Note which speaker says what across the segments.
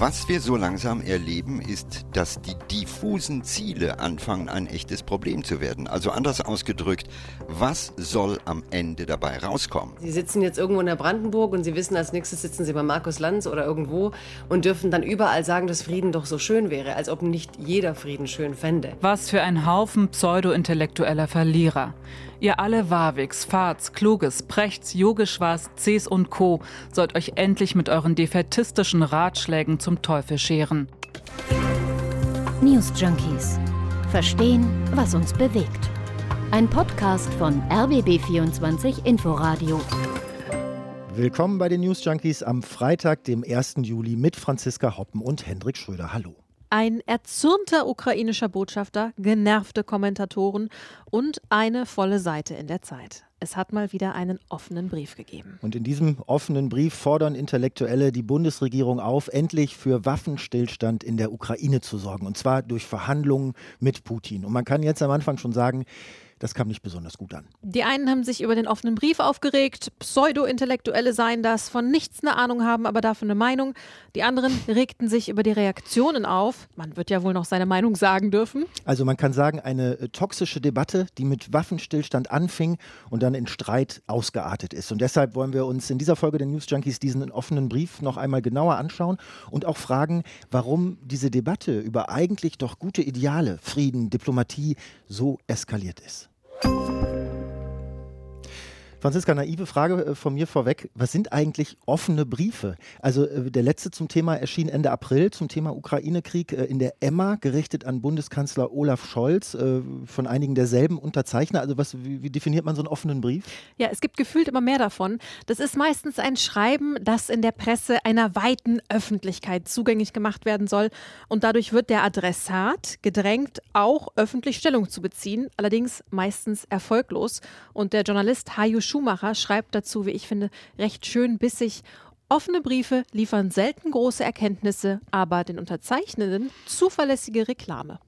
Speaker 1: Was wir so langsam erleben, ist, dass die diffusen Ziele anfangen, ein echtes Problem zu werden. Also anders ausgedrückt, was soll am Ende dabei rauskommen?
Speaker 2: Sie sitzen jetzt irgendwo in der Brandenburg und Sie wissen, als nächstes sitzen Sie bei Markus Lanz oder irgendwo und dürfen dann überall sagen, dass Frieden doch so schön wäre, als ob nicht jeder Frieden schön fände.
Speaker 3: Was für ein Haufen pseudo-intellektueller Verlierer. Ihr alle Warwigs, Fahrts, Kluges, Prechts, Yogeshwars, Cs und Co. sollt euch endlich mit euren defaitistischen Ratschlägen zum Teufel scheren.
Speaker 4: News Junkies. Verstehen, was uns bewegt. Ein Podcast von RBB24 Inforadio.
Speaker 5: Willkommen bei den News Junkies am Freitag, dem 1. Juli mit Franziska Hoppen und Hendrik Schröder. Hallo.
Speaker 6: Ein erzürnter ukrainischer Botschafter, genervte Kommentatoren und eine volle Seite in der Zeit. Es hat mal wieder einen offenen Brief gegeben.
Speaker 5: Und in diesem offenen Brief fordern Intellektuelle die Bundesregierung auf, endlich für Waffenstillstand in der Ukraine zu sorgen. Und zwar durch Verhandlungen mit Putin. Und man kann jetzt am Anfang schon sagen, das kam nicht besonders gut an.
Speaker 6: Die einen haben sich über den offenen Brief aufgeregt, Pseudo-Intellektuelle seien das, von nichts eine Ahnung haben, aber dafür eine Meinung. Die anderen regten sich über die Reaktionen auf. Man wird ja wohl noch seine Meinung sagen dürfen.
Speaker 5: Also man kann sagen, eine äh, toxische Debatte, die mit Waffenstillstand anfing und dann in Streit ausgeartet ist. Und deshalb wollen wir uns in dieser Folge der News Junkies diesen offenen Brief noch einmal genauer anschauen und auch fragen, warum diese Debatte über eigentlich doch gute Ideale, Frieden, Diplomatie so eskaliert ist. Franziska, naive Frage äh, von mir vorweg. Was sind eigentlich offene Briefe? Also äh, der letzte zum Thema erschien Ende April zum Thema Ukraine-Krieg äh, in der Emma, gerichtet an Bundeskanzler Olaf Scholz, von einigen derselben Unterzeichner. Also was, wie, definiert man so einen offenen Brief?
Speaker 6: Ja, es gibt gefühlt immer mehr davon. Das ist meistens ein Schreiben, das in der Presse einer weiten Öffentlichkeit zugänglich gemacht werden soll. Und dadurch wird der Adressat gedrängt, auch öffentlich Stellung zu beziehen, allerdings meistens erfolglos. Und der Journalist Hayu Schumacher schreibt dazu, wie ich finde, recht schön bissig. Offene Briefe liefern selten große Erkenntnisse, aber den Unterzeichnenden zuverlässige Reklame.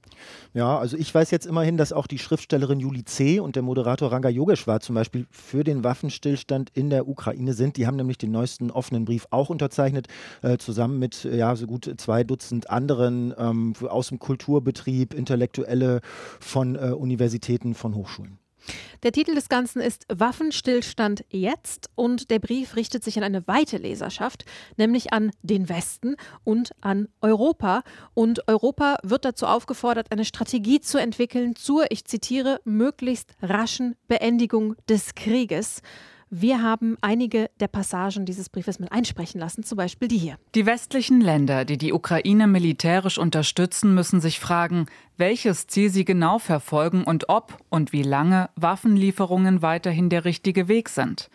Speaker 5: Ja, also ich weiß jetzt immerhin, dass auch die Schriftstellerin Juli C. und der Moderator Ranga Yogeshwar zum Beispiel für den Waffenstillstand in der Ukraine sind. Die haben nämlich den neuesten offenen Brief auch unterzeichnet, äh, zusammen mit ja, so gut zwei Dutzend anderen ähm, aus dem Kulturbetrieb, Intellektuelle von äh, Universitäten, von Hochschulen.
Speaker 6: Der Titel des Ganzen ist Waffenstillstand jetzt und der Brief richtet sich an eine weite Leserschaft, nämlich an den Westen und an Europa. Und Europa wird dazu aufgefordert, eine Strategie zu entwickeln zur, ich zitiere, möglichst raschen Beendigung des Krieges. Wir haben einige der Passagen dieses Briefes mit einsprechen lassen, zum Beispiel die hier.
Speaker 3: Die westlichen Länder, die die Ukraine militärisch unterstützen, müssen sich fragen, welches Ziel sie genau verfolgen und ob und wie lange Waffenlieferungen weiterhin der richtige Weg sind.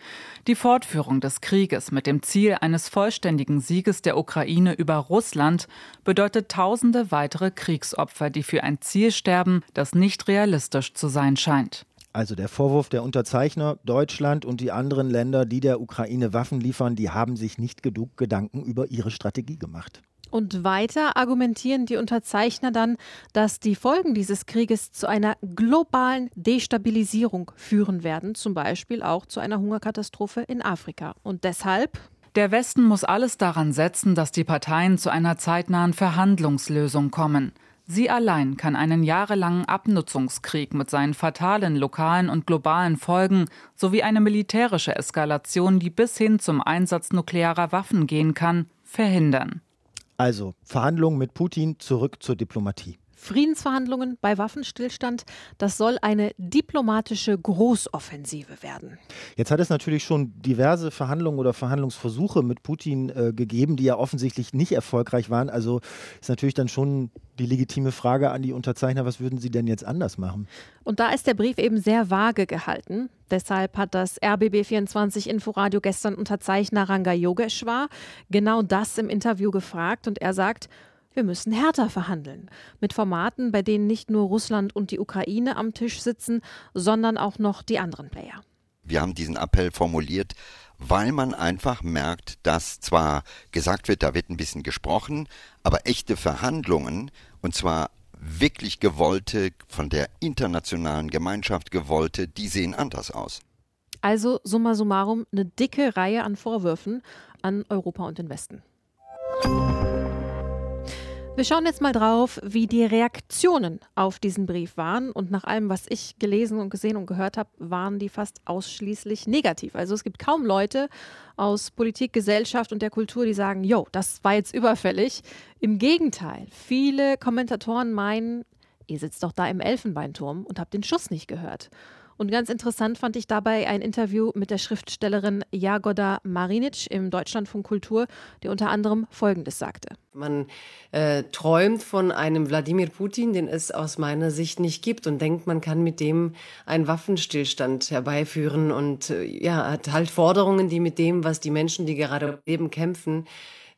Speaker 3: Die Fortführung des Krieges mit dem Ziel eines vollständigen Sieges der Ukraine über Russland bedeutet tausende weitere Kriegsopfer, die für ein Ziel sterben, das nicht realistisch zu sein scheint.
Speaker 5: Also der Vorwurf der Unterzeichner, Deutschland und die anderen Länder, die der Ukraine Waffen liefern, die haben sich nicht genug Gedanken über ihre Strategie gemacht.
Speaker 6: Und weiter argumentieren die Unterzeichner dann, dass die Folgen dieses Krieges zu einer globalen Destabilisierung führen werden, zum Beispiel auch zu einer Hungerkatastrophe in Afrika. Und deshalb
Speaker 3: der Westen muss alles daran setzen, dass die Parteien zu einer zeitnahen Verhandlungslösung kommen. Sie allein kann einen jahrelangen Abnutzungskrieg mit seinen fatalen lokalen und globalen Folgen sowie eine militärische Eskalation, die bis hin zum Einsatz nuklearer Waffen gehen kann, verhindern.
Speaker 5: Also Verhandlungen mit Putin zurück zur Diplomatie.
Speaker 6: Friedensverhandlungen bei Waffenstillstand, das soll eine diplomatische Großoffensive werden.
Speaker 5: Jetzt hat es natürlich schon diverse Verhandlungen oder Verhandlungsversuche mit Putin äh, gegeben, die ja offensichtlich nicht erfolgreich waren. Also ist natürlich dann schon die legitime Frage an die Unterzeichner, was würden sie denn jetzt anders machen?
Speaker 6: Und da ist der Brief eben sehr vage gehalten. Deshalb hat das RBB24 Inforadio gestern Unterzeichner Ranga Yogeshwar genau das im Interview gefragt und er sagt, wir müssen härter verhandeln. Mit Formaten, bei denen nicht nur Russland und die Ukraine am Tisch sitzen, sondern auch noch die anderen Player.
Speaker 1: Wir haben diesen Appell formuliert, weil man einfach merkt, dass zwar gesagt wird, da wird ein bisschen gesprochen, aber echte Verhandlungen, und zwar wirklich gewollte, von der internationalen Gemeinschaft gewollte, die sehen anders aus.
Speaker 6: Also summa summarum eine dicke Reihe an Vorwürfen an Europa und den Westen. Wir schauen jetzt mal drauf, wie die Reaktionen auf diesen Brief waren. Und nach allem, was ich gelesen und gesehen und gehört habe, waren die fast ausschließlich negativ. Also es gibt kaum Leute aus Politik, Gesellschaft und der Kultur, die sagen, jo, das war jetzt überfällig. Im Gegenteil, viele Kommentatoren meinen, ihr sitzt doch da im Elfenbeinturm und habt den Schuss nicht gehört. Und ganz interessant fand ich dabei ein Interview mit der Schriftstellerin Jagoda Marinic im Deutschlandfunk Kultur, die unter anderem Folgendes sagte.
Speaker 2: Man äh, träumt von einem Wladimir Putin, den es aus meiner Sicht nicht gibt und denkt, man kann mit dem einen Waffenstillstand herbeiführen und äh, ja, hat halt Forderungen, die mit dem, was die Menschen, die gerade leben, kämpfen,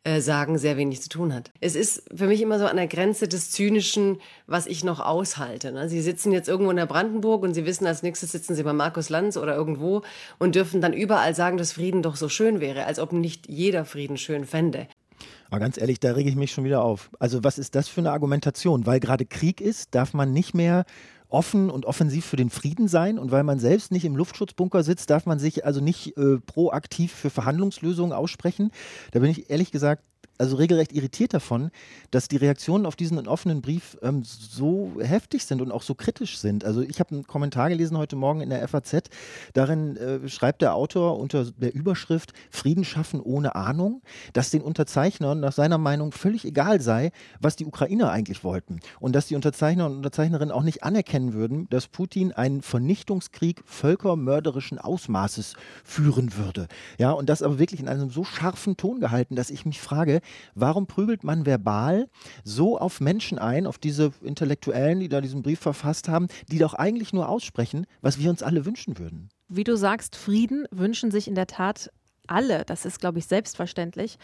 Speaker 2: äh, sagen, sehr wenig zu tun hat. Es ist für mich immer so an der Grenze des Zynischen, was ich noch aushalte. Ne? Sie sitzen jetzt irgendwo in der Brandenburg und Sie wissen, als nächstes sitzen Sie bei Markus Lanz oder irgendwo und dürfen dann überall sagen, dass Frieden doch so schön wäre, als ob nicht jeder Frieden schön fände.
Speaker 5: Aber ganz ehrlich, da rege ich mich schon wieder auf. Also was ist das für eine Argumentation? Weil gerade Krieg ist, darf man nicht mehr offen und offensiv für den Frieden sein und weil man selbst nicht im Luftschutzbunker sitzt, darf man sich also nicht äh, proaktiv für Verhandlungslösungen aussprechen. Da bin ich ehrlich gesagt also regelrecht irritiert davon, dass die Reaktionen auf diesen offenen Brief ähm, so heftig sind und auch so kritisch sind. Also ich habe einen Kommentar gelesen heute Morgen in der FAZ. Darin äh, schreibt der Autor unter der Überschrift Frieden schaffen ohne Ahnung, dass den Unterzeichnern nach seiner Meinung völlig egal sei, was die Ukrainer eigentlich wollten. Und dass die Unterzeichner und Unterzeichnerinnen auch nicht anerkennen würden, dass Putin einen Vernichtungskrieg völkermörderischen Ausmaßes führen würde. Ja, und das aber wirklich in einem so scharfen Ton gehalten, dass ich mich frage, Warum prügelt man verbal so auf Menschen ein, auf diese Intellektuellen, die da diesen Brief verfasst haben, die doch eigentlich nur aussprechen, was wir uns alle wünschen würden?
Speaker 6: Wie du sagst, Frieden wünschen sich in der Tat alle. Das ist, glaube ich, selbstverständlich.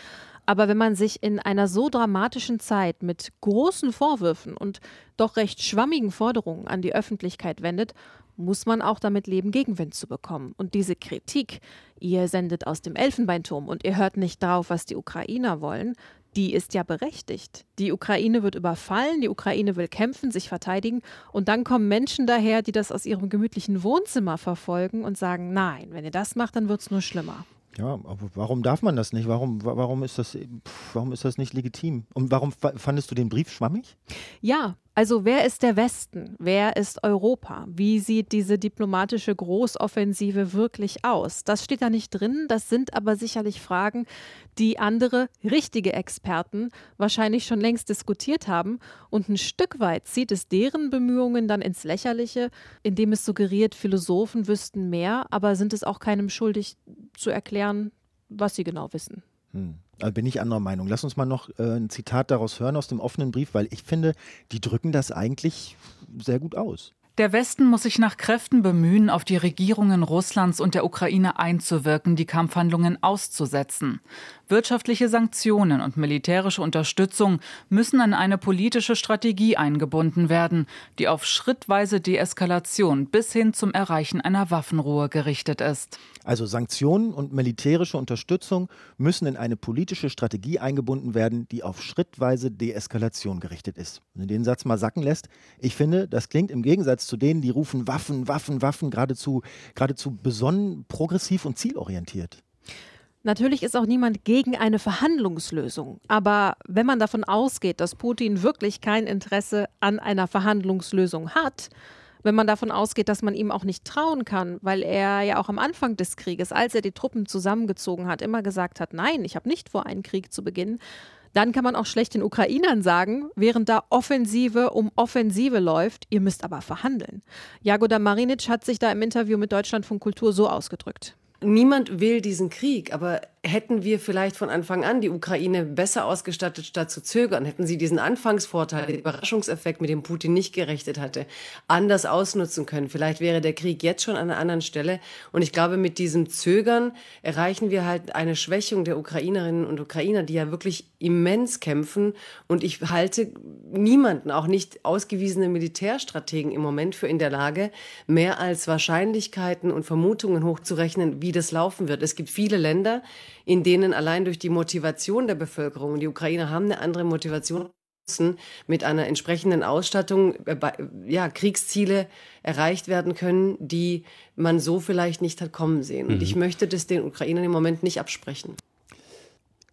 Speaker 6: Aber wenn man sich in einer so dramatischen Zeit mit großen Vorwürfen und doch recht schwammigen Forderungen an die Öffentlichkeit wendet, muss man auch damit leben, Gegenwind zu bekommen. Und diese Kritik, ihr sendet aus dem Elfenbeinturm und ihr hört nicht drauf, was die Ukrainer wollen, die ist ja berechtigt. Die Ukraine wird überfallen, die Ukraine will kämpfen, sich verteidigen und dann kommen Menschen daher, die das aus ihrem gemütlichen Wohnzimmer verfolgen und sagen, nein, wenn ihr das macht, dann wird es nur schlimmer.
Speaker 5: Ja, aber warum darf man das nicht? Warum, warum, ist das, warum ist das nicht legitim? Und warum fandest du den Brief schwammig?
Speaker 6: Ja, also wer ist der Westen? Wer ist Europa? Wie sieht diese diplomatische Großoffensive wirklich aus? Das steht da nicht drin. Das sind aber sicherlich Fragen, die andere richtige Experten wahrscheinlich schon längst diskutiert haben. Und ein Stück weit zieht es deren Bemühungen dann ins Lächerliche, indem es suggeriert, Philosophen wüssten mehr, aber sind es auch keinem schuldig zu erklären, was sie genau wissen.
Speaker 5: Hm. Also bin ich anderer Meinung. Lass uns mal noch äh, ein Zitat daraus hören aus dem offenen Brief, weil ich finde, die drücken das eigentlich sehr gut aus.
Speaker 3: Der Westen muss sich nach Kräften bemühen, auf die Regierungen Russlands und der Ukraine einzuwirken, die Kampfhandlungen auszusetzen. Wirtschaftliche Sanktionen und militärische Unterstützung müssen in eine politische Strategie eingebunden werden, die auf schrittweise Deeskalation bis hin zum Erreichen einer Waffenruhe gerichtet ist.
Speaker 5: Also Sanktionen und militärische Unterstützung müssen in eine politische Strategie eingebunden werden, die auf schrittweise Deeskalation gerichtet ist. Wenn du den Satz mal sacken lässt, ich finde, das klingt im Gegensatz zu denen, die rufen Waffen, Waffen, Waffen, geradezu, geradezu besonnen, progressiv und zielorientiert.
Speaker 6: Natürlich ist auch niemand gegen eine Verhandlungslösung. Aber wenn man davon ausgeht, dass Putin wirklich kein Interesse an einer Verhandlungslösung hat, wenn man davon ausgeht, dass man ihm auch nicht trauen kann, weil er ja auch am Anfang des Krieges, als er die Truppen zusammengezogen hat, immer gesagt hat, nein, ich habe nicht vor, einen Krieg zu beginnen, dann kann man auch schlecht den Ukrainern sagen, während da Offensive um Offensive läuft, ihr müsst aber verhandeln. Jagoda Marinic hat sich da im Interview mit Deutschlandfunk Kultur so ausgedrückt.
Speaker 2: Niemand will diesen Krieg, aber hätten wir vielleicht von Anfang an die Ukraine besser ausgestattet, statt zu zögern, hätten sie diesen Anfangsvorteil, den Überraschungseffekt, mit dem Putin nicht gerechnet hatte, anders ausnutzen können. Vielleicht wäre der Krieg jetzt schon an einer anderen Stelle. Und ich glaube, mit diesem Zögern erreichen wir halt eine Schwächung der Ukrainerinnen und Ukrainer, die ja wirklich immens kämpfen. Und ich halte niemanden, auch nicht ausgewiesene Militärstrategen im Moment für in der Lage, mehr als Wahrscheinlichkeiten und Vermutungen hochzurechnen, wie das laufen wird. Es gibt viele Länder, in denen allein durch die Motivation der Bevölkerung, die Ukrainer haben eine andere Motivation, mit einer entsprechenden Ausstattung äh, ja, Kriegsziele erreicht werden können, die man so vielleicht nicht hat kommen sehen. Und mhm. ich möchte das den Ukrainern im Moment nicht absprechen.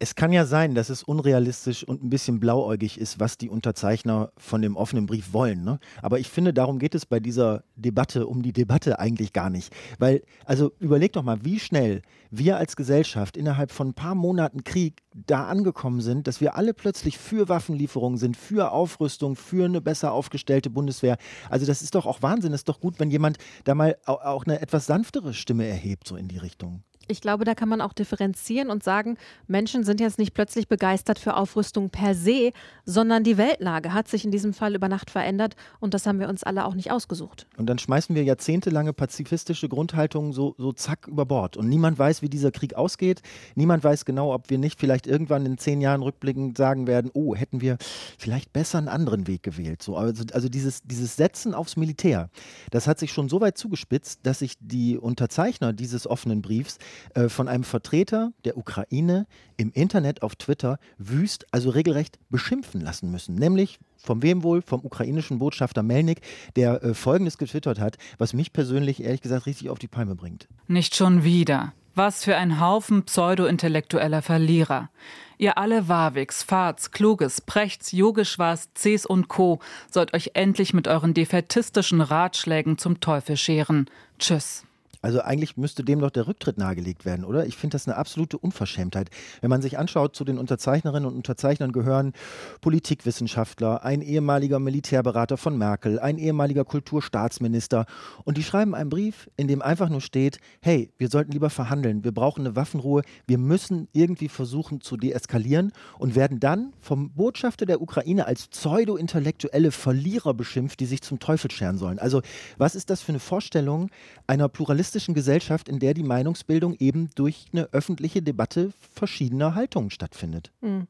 Speaker 5: Es kann ja sein, dass es unrealistisch und ein bisschen blauäugig ist, was die Unterzeichner von dem offenen Brief wollen. Ne? Aber ich finde, darum geht es bei dieser Debatte um die Debatte eigentlich gar nicht. Weil, also überleg doch mal, wie schnell wir als Gesellschaft innerhalb von ein paar Monaten Krieg da angekommen sind, dass wir alle plötzlich für Waffenlieferungen sind, für Aufrüstung, für eine besser aufgestellte Bundeswehr. Also das ist doch auch Wahnsinn. Es ist doch gut, wenn jemand da mal auch eine etwas sanftere Stimme erhebt, so in die Richtung.
Speaker 6: Ich glaube, da kann man auch differenzieren und sagen, Menschen sind jetzt nicht plötzlich begeistert für Aufrüstung per se, sondern die Weltlage hat sich in diesem Fall über Nacht verändert und das haben wir uns alle auch nicht ausgesucht.
Speaker 5: Und dann schmeißen wir jahrzehntelange pazifistische Grundhaltungen so, so zack über Bord. Und niemand weiß, wie dieser Krieg ausgeht. Niemand weiß genau, ob wir nicht vielleicht irgendwann in zehn Jahren rückblickend sagen werden, oh, hätten wir vielleicht besser einen anderen Weg gewählt. So, also, also dieses, dieses Setzen aufs Militär, das hat sich schon so weit zugespitzt, dass sich die Unterzeichner dieses offenen Briefs äh, von einem Vertreter der Ukraine im Internet auf Twitter wüst, also regelrecht beschimpfen lassen müssen. Nämlich von wem wohl? Vom ukrainischen Botschafter Melnik, der äh, Folgendes getwittert hat, was mich persönlich ehrlich gesagt richtig auf die Palme bringt.
Speaker 3: Nicht schon wieder. Was für ein Haufen pseudo-intellektueller Verlierer. Ihr alle Warwigs, Fahrs, Kluges, Prechts, Yogeshwars, Cs und Co. sollt euch endlich mit euren defetistischen Ratschlägen zum Teufel scheren. Tschüss.
Speaker 5: Also eigentlich müsste dem doch der Rücktritt nahegelegt werden, oder? Ich finde das eine absolute Unverschämtheit. Wenn man sich anschaut, zu den Unterzeichnerinnen und Unterzeichnern gehören Politikwissenschaftler, ein ehemaliger Militärberater von Merkel, ein ehemaliger Kulturstaatsminister. Und die schreiben einen Brief, in dem einfach nur steht, hey, wir sollten lieber verhandeln, wir brauchen eine Waffenruhe, wir müssen irgendwie versuchen zu deeskalieren und werden dann vom Botschafter der Ukraine als pseudo-intellektuelle Verlierer beschimpft, die sich zum Teufel scheren sollen. Also was ist das für eine Vorstellung einer pluralistischen pluralistischen Gesellschaft, in der die Meinungsbildung eben durch eine öffentliche Debatte verschiedener Haltungen stattfindet.
Speaker 6: Hm.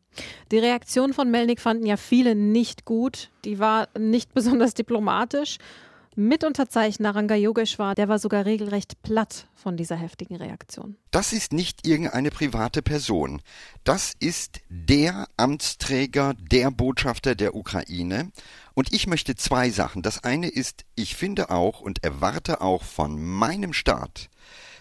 Speaker 6: Die Reaktion von Melnik fanden ja viele nicht gut. Die war nicht besonders diplomatisch. Mitunterzeichner Ranga Yogeshwar, der war sogar regelrecht platt von dieser heftigen Reaktion.
Speaker 1: Das ist nicht irgendeine private Person. Das ist der Amtsträger, der Botschafter der Ukraine. Und ich möchte zwei Sachen. Das eine ist, ich finde auch und erwarte auch von meinem Staat,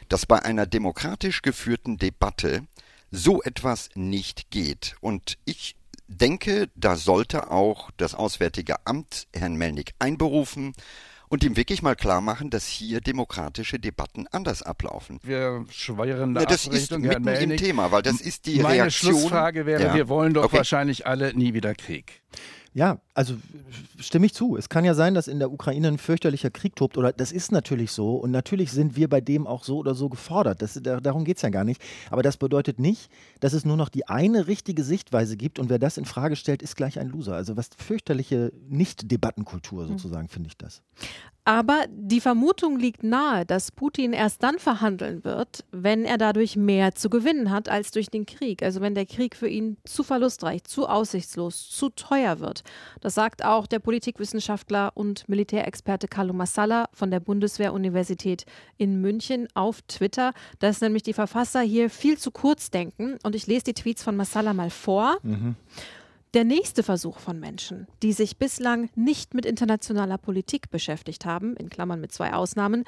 Speaker 1: dass bei einer demokratisch geführten Debatte so etwas nicht geht. Und ich denke, da sollte auch das Auswärtige Amt Herrn Melnik einberufen und ihm wirklich mal klar machen, dass hier demokratische Debatten anders ablaufen.
Speaker 7: Wir schweieren ja,
Speaker 1: Das ist mitten im Thema, weil das ist die
Speaker 7: Meine
Speaker 1: Reaktion.
Speaker 7: Schlussfrage wäre, ja. wir wollen doch okay. wahrscheinlich alle nie wieder Krieg.
Speaker 5: Ja, also stimme ich zu. Es kann ja sein, dass in der Ukraine ein fürchterlicher Krieg tobt, oder das ist natürlich so. Und natürlich sind wir bei dem auch so oder so gefordert. Das, darum geht es ja gar nicht. Aber das bedeutet nicht, dass es nur noch die eine richtige Sichtweise gibt und wer das in Frage stellt, ist gleich ein Loser. Also was fürchterliche Nicht-Debattenkultur sozusagen, hm. finde ich das.
Speaker 6: Aber die Vermutung liegt nahe, dass Putin erst dann verhandeln wird, wenn er dadurch mehr zu gewinnen hat als durch den Krieg. Also wenn der Krieg für ihn zu verlustreich, zu aussichtslos, zu teuer wird. Das sagt auch der Politikwissenschaftler und Militärexperte Carlo Massala von der Bundeswehr-Universität in München auf Twitter, dass nämlich die Verfasser hier viel zu kurz denken. Und ich lese die Tweets von Massala mal vor. Mhm. Der nächste Versuch von Menschen, die sich bislang nicht mit internationaler Politik beschäftigt haben, in Klammern mit zwei Ausnahmen,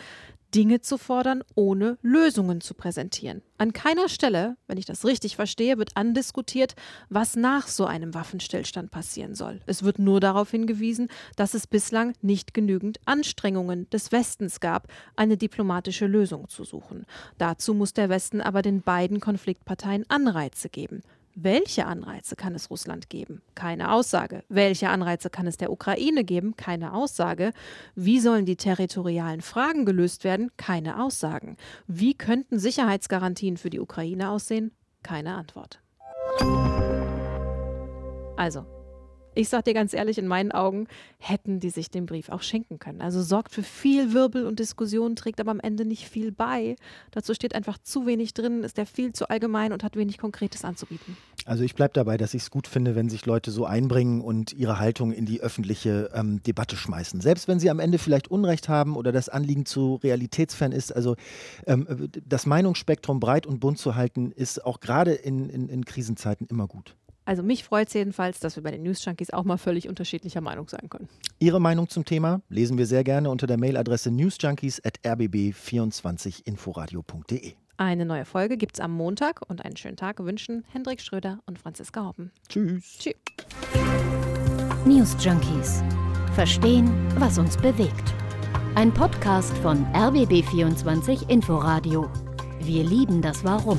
Speaker 6: Dinge zu fordern, ohne Lösungen zu präsentieren. An keiner Stelle, wenn ich das richtig verstehe, wird andiskutiert, was nach so einem Waffenstillstand passieren soll. Es wird nur darauf hingewiesen, dass es bislang nicht genügend Anstrengungen des Westens gab, eine diplomatische Lösung zu suchen. Dazu muss der Westen aber den beiden Konfliktparteien Anreize geben. Welche Anreize kann es Russland geben? Keine Aussage. Welche Anreize kann es der Ukraine geben? Keine Aussage. Wie sollen die territorialen Fragen gelöst werden? Keine Aussagen. Wie könnten Sicherheitsgarantien für die Ukraine aussehen? Keine Antwort. Also, ich sag dir ganz ehrlich, in meinen Augen hätten die sich den Brief auch schenken können. Also sorgt für viel Wirbel und Diskussion, trägt aber am Ende nicht viel bei. Dazu steht einfach zu wenig drin, ist der viel zu allgemein und hat wenig Konkretes anzubieten.
Speaker 5: Also ich bleibe dabei, dass ich es gut finde, wenn sich Leute so einbringen und ihre Haltung in die öffentliche ähm, Debatte schmeißen. Selbst wenn sie am Ende vielleicht Unrecht haben oder das Anliegen zu realitätsfern ist. Also ähm, das Meinungsspektrum breit und bunt zu halten, ist auch gerade in, in, in Krisenzeiten immer gut.
Speaker 6: Also mich freut es jedenfalls, dass wir bei den News Junkies auch mal völlig unterschiedlicher Meinung sein können.
Speaker 5: Ihre Meinung zum Thema lesen wir sehr gerne unter der Mailadresse newsjunkies.rbb24inforadio.de.
Speaker 6: Eine neue Folge gibt es am Montag und einen schönen Tag wünschen Hendrik Schröder und Franziska Hoppen.
Speaker 5: Tschüss.
Speaker 6: Tschüss.
Speaker 4: News Junkies. Verstehen, was uns bewegt. Ein Podcast von RBB24 Inforadio. Wir lieben das Warum.